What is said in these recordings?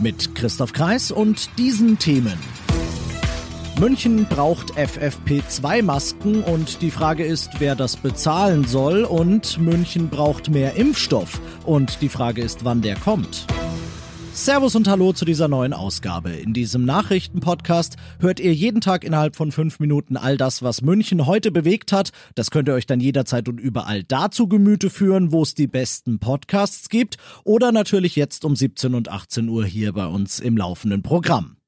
Mit Christoph Kreis und diesen Themen. München braucht FFP2-Masken und die Frage ist, wer das bezahlen soll. Und München braucht mehr Impfstoff und die Frage ist, wann der kommt. Servus und Hallo zu dieser neuen Ausgabe. In diesem Nachrichtenpodcast hört ihr jeden Tag innerhalb von fünf Minuten all das, was München heute bewegt hat. Das könnt ihr euch dann jederzeit und überall dazu Gemüte führen, wo es die besten Podcasts gibt. Oder natürlich jetzt um 17 und 18 Uhr hier bei uns im laufenden Programm.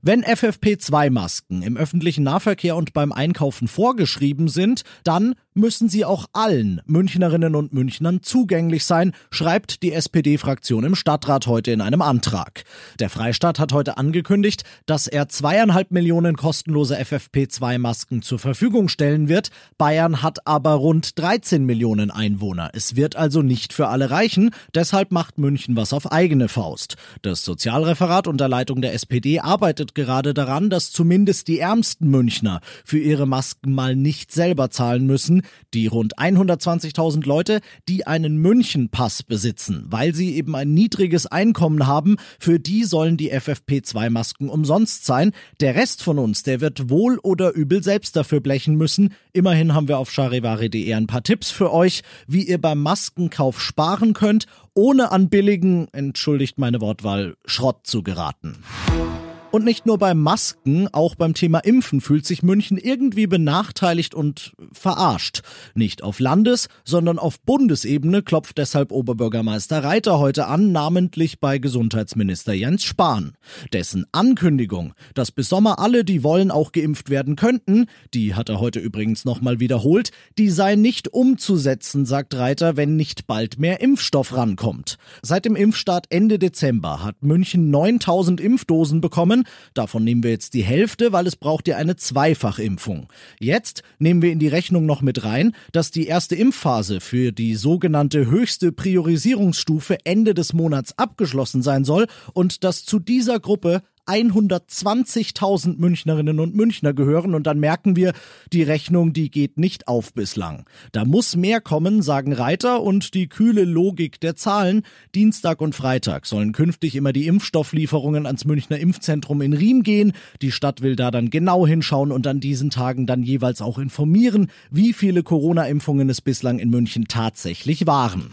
Wenn FFP2-Masken im öffentlichen Nahverkehr und beim Einkaufen vorgeschrieben sind, dann müssen sie auch allen Münchnerinnen und Münchnern zugänglich sein, schreibt die SPD-Fraktion im Stadtrat heute in einem Antrag. Der Freistaat hat heute angekündigt, dass er zweieinhalb Millionen kostenlose FFP2-Masken zur Verfügung stellen wird. Bayern hat aber rund 13 Millionen Einwohner. Es wird also nicht für alle reichen. Deshalb macht München was auf eigene Faust. Das Sozialreferat unter Leitung der SPD arbeitet gerade daran, dass zumindest die ärmsten Münchner für ihre Masken mal nicht selber zahlen müssen. Die rund 120.000 Leute, die einen München-Pass besitzen, weil sie eben ein niedriges Einkommen haben, für die sollen die FFP2-Masken umsonst sein. Der Rest von uns, der wird wohl oder übel selbst dafür blechen müssen. Immerhin haben wir auf charivari.de ein paar Tipps für euch, wie ihr beim Maskenkauf sparen könnt, ohne an billigen, entschuldigt meine Wortwahl, Schrott zu geraten. Und nicht nur beim Masken, auch beim Thema Impfen fühlt sich München irgendwie benachteiligt und verarscht. Nicht auf Landes-, sondern auf Bundesebene klopft deshalb Oberbürgermeister Reiter heute an, namentlich bei Gesundheitsminister Jens Spahn. Dessen Ankündigung, dass bis Sommer alle, die wollen, auch geimpft werden könnten, die hat er heute übrigens nochmal wiederholt, die sei nicht umzusetzen, sagt Reiter, wenn nicht bald mehr Impfstoff rankommt. Seit dem Impfstart Ende Dezember hat München 9000 Impfdosen bekommen, Impfungen. Davon nehmen wir jetzt die Hälfte, weil es braucht ja eine Zweifachimpfung. Jetzt nehmen wir in die Rechnung noch mit rein, dass die erste Impfphase für die sogenannte höchste Priorisierungsstufe Ende des Monats abgeschlossen sein soll und dass zu dieser Gruppe 120.000 Münchnerinnen und Münchner gehören und dann merken wir, die Rechnung, die geht nicht auf bislang. Da muss mehr kommen, sagen Reiter und die kühle Logik der Zahlen. Dienstag und Freitag sollen künftig immer die Impfstofflieferungen ans Münchner Impfzentrum in Riem gehen. Die Stadt will da dann genau hinschauen und an diesen Tagen dann jeweils auch informieren, wie viele Corona-Impfungen es bislang in München tatsächlich waren.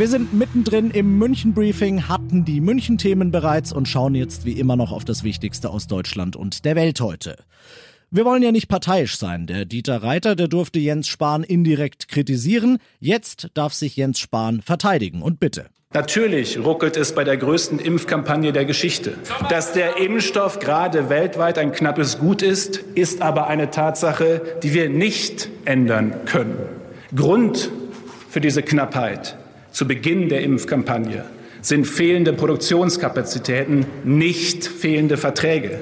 Wir sind mittendrin im München-Briefing, hatten die München-Themen bereits und schauen jetzt wie immer noch auf das Wichtigste aus Deutschland und der Welt heute. Wir wollen ja nicht parteiisch sein. Der Dieter Reiter, der durfte Jens Spahn indirekt kritisieren. Jetzt darf sich Jens Spahn verteidigen. Und bitte. Natürlich ruckelt es bei der größten Impfkampagne der Geschichte. Dass der Impfstoff gerade weltweit ein knappes Gut ist, ist aber eine Tatsache, die wir nicht ändern können. Grund für diese Knappheit zu Beginn der Impfkampagne sind fehlende Produktionskapazitäten, nicht fehlende Verträge.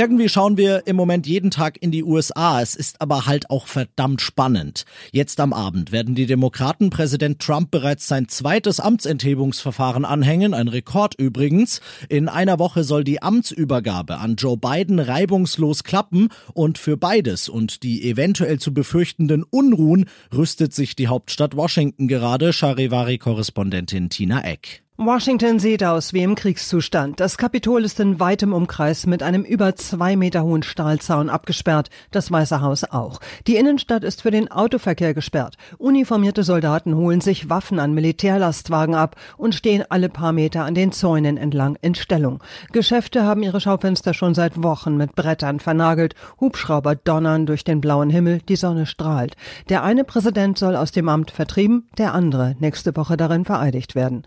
Irgendwie schauen wir im Moment jeden Tag in die USA. Es ist aber halt auch verdammt spannend. Jetzt am Abend werden die Demokraten Präsident Trump bereits sein zweites Amtsenthebungsverfahren anhängen, ein Rekord übrigens. In einer Woche soll die Amtsübergabe an Joe Biden reibungslos klappen und für beides und die eventuell zu befürchtenden Unruhen rüstet sich die Hauptstadt Washington gerade, Charivari-Korrespondentin Tina Eck. Washington sieht aus wie im Kriegszustand. Das Kapitol ist in weitem Umkreis mit einem über zwei Meter hohen Stahlzaun abgesperrt, das Weiße Haus auch. Die Innenstadt ist für den Autoverkehr gesperrt. Uniformierte Soldaten holen sich Waffen an Militärlastwagen ab und stehen alle paar Meter an den Zäunen entlang in Stellung. Geschäfte haben ihre Schaufenster schon seit Wochen mit Brettern vernagelt. Hubschrauber donnern durch den blauen Himmel, die Sonne strahlt. Der eine Präsident soll aus dem Amt vertrieben, der andere nächste Woche darin vereidigt werden.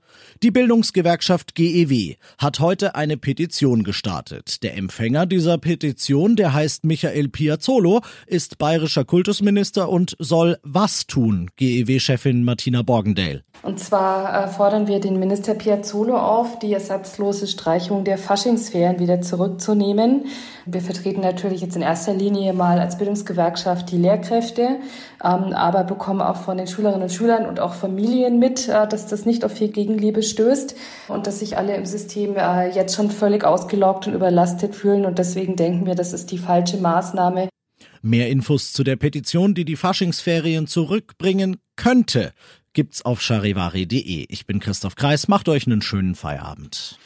Die Bildungsgewerkschaft GEW hat heute eine Petition gestartet. Der Empfänger dieser Petition, der heißt Michael Piazzolo, ist bayerischer Kultusminister und soll was tun, GEW-Chefin Martina Borgendale. Und zwar äh, fordern wir den Minister Piazzolo auf, die ersatzlose Streichung der Faschingsferien wieder zurückzunehmen. Wir vertreten natürlich jetzt in erster Linie mal als Bildungsgewerkschaft die Lehrkräfte, ähm, aber bekommen auch von den Schülerinnen und Schülern und auch Familien mit, äh, dass das nicht auf viel Gegenliebe stößt und dass sich alle im System äh, jetzt schon völlig ausgelaugt und überlastet fühlen. Und deswegen denken wir, das ist die falsche Maßnahme. Mehr Infos zu der Petition, die die Faschingsferien zurückbringen könnte, gibt's auf charivari.de. Ich bin Christoph Kreis, macht euch einen schönen Feierabend.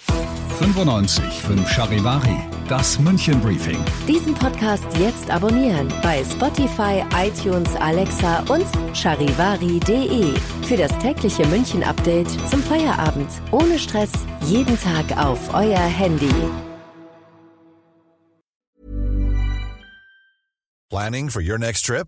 95 5 Charivari, das München Briefing. Diesen Podcast jetzt abonnieren bei Spotify, iTunes, Alexa und charivari.de. Für das tägliche München Update zum Feierabend. Ohne Stress, jeden Tag auf euer Handy. Planning for your next trip?